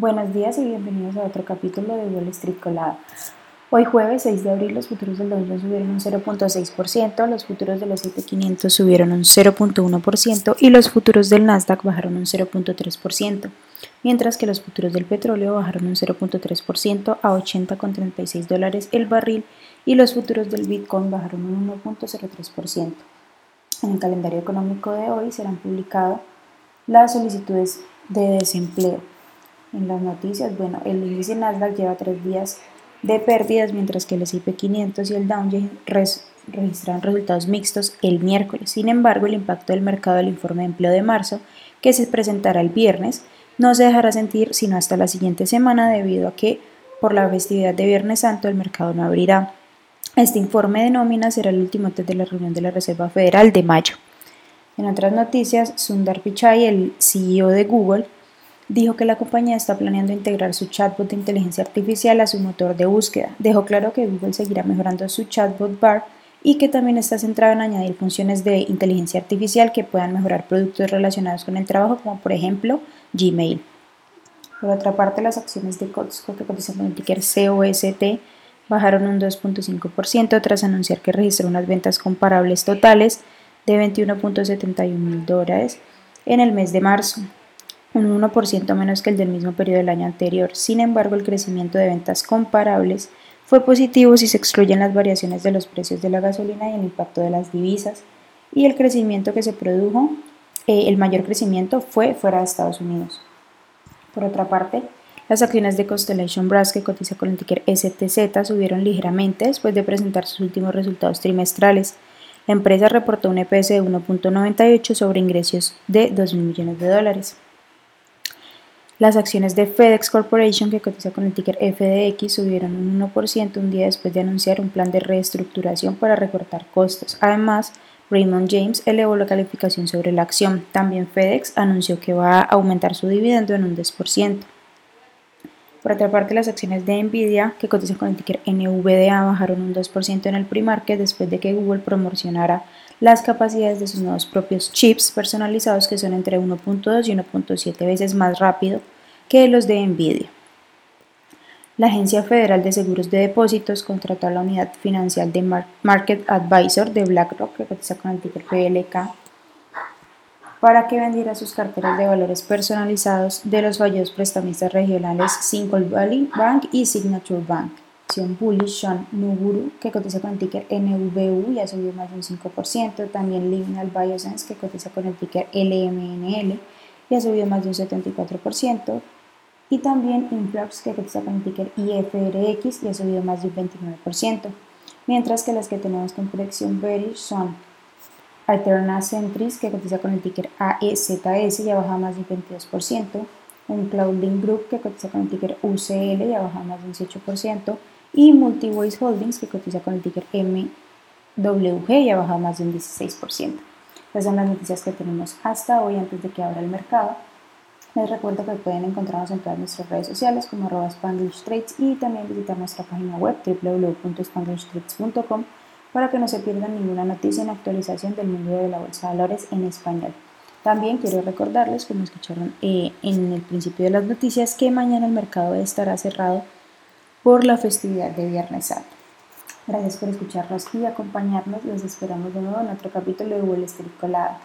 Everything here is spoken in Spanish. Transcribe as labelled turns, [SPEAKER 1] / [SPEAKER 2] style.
[SPEAKER 1] Buenos días y bienvenidos a otro capítulo de Wall Street Colada. Hoy jueves 6 de abril los futuros del Dow Jones subieron un 0.6%, los futuros de los S&P 500 subieron un 0.1% y los futuros del Nasdaq bajaron un 0.3%, mientras que los futuros del petróleo bajaron un 0.3% a 80,36 dólares el barril y los futuros del Bitcoin bajaron un 1.03%. En el calendario económico de hoy serán publicadas las solicitudes de desempleo en las noticias, bueno, el índice Nasdaq lleva tres días de pérdidas, mientras que el S&P 500 y el Dow Jones registraron resultados mixtos el miércoles. Sin embargo, el impacto del mercado del informe de empleo de marzo, que se presentará el viernes, no se dejará sentir sino hasta la siguiente semana debido a que por la festividad de Viernes Santo el mercado no abrirá. Este informe de nómina será el último antes de la reunión de la Reserva Federal de mayo. En otras noticias, Sundar Pichai, el CEO de Google, dijo que la compañía está planeando integrar su chatbot de inteligencia artificial a su motor de búsqueda. Dejó claro que Google seguirá mejorando su chatbot bar y que también está centrado en añadir funciones de inteligencia artificial que puedan mejorar productos relacionados con el trabajo, como por ejemplo Gmail. Por otra parte, las acciones de Costco que cotizan con el ticker COST bajaron un 2.5% tras anunciar que registró unas ventas comparables totales de 21.71 mil dólares en el mes de marzo, un 1% menos que el del mismo periodo del año anterior. Sin embargo, el crecimiento de ventas comparables fue positivo si se excluyen las variaciones de los precios de la gasolina y el impacto de las divisas. Y el crecimiento que se produjo, eh, el mayor crecimiento fue fuera de Estados Unidos. Por otra parte, las acciones de Constellation Brass, que cotiza con el ticker STZ, subieron ligeramente después de presentar sus últimos resultados trimestrales. La empresa reportó un EPS de 1.98 sobre ingresos de 2 millones de dólares. Las acciones de FedEx Corporation, que cotiza con el ticker FDX, subieron un 1% un día después de anunciar un plan de reestructuración para recortar costos. Además, Raymond James elevó la calificación sobre la acción. También FedEx anunció que va a aumentar su dividendo en un 10%. Por otra parte, las acciones de Nvidia, que cotizan con el ticker NVDA, bajaron un 2% en el pre-market después de que Google promocionara las capacidades de sus nuevos propios chips personalizados que son entre 1.2 y 1.7 veces más rápido que los de Nvidia. La Agencia Federal de Seguros de Depósitos contrató a la unidad financiera de Market Advisor de BlackRock, que cotiza con el ticker PLK, para que vendiera sus carteras de valores personalizados de los fallidos prestamistas regionales Single Valley Bank y Signature Bank bullish Sean Nuguru, que cotiza con el ticker NVU y ha subido más de un 5%. También Liminal Biosense, que cotiza con el ticker LMNL y ha subido más de un 74%. Y también Influx, que cotiza con el ticker IFRX y ha subido más de un 29%. Mientras que las que tenemos con predicción bearish son Alterna Centris, que cotiza con el ticker AEZS y ha bajado más de un 22%. Un Cloudlink Group, que cotiza con el ticker UCL y ha bajado más de un 18% y Multiways Holdings, que cotiza con el ticker MWG y ha bajado más de un 16%. Esas son las noticias que tenemos hasta hoy antes de que abra el mercado. Les recuerdo que pueden encontrarnos en todas nuestras redes sociales como arroba Spanglish Trades y también visitar nuestra página web www.spanglishtrades.com para que no se pierdan ninguna noticia en actualización del mundo de la bolsa de valores en español. También quiero recordarles, como escucharon eh, en el principio de las noticias, que mañana el mercado estará cerrado por la festividad de Viernes Santo. Gracias por escucharnos y acompañarnos. Los esperamos de nuevo en otro capítulo de Wall Street Colada.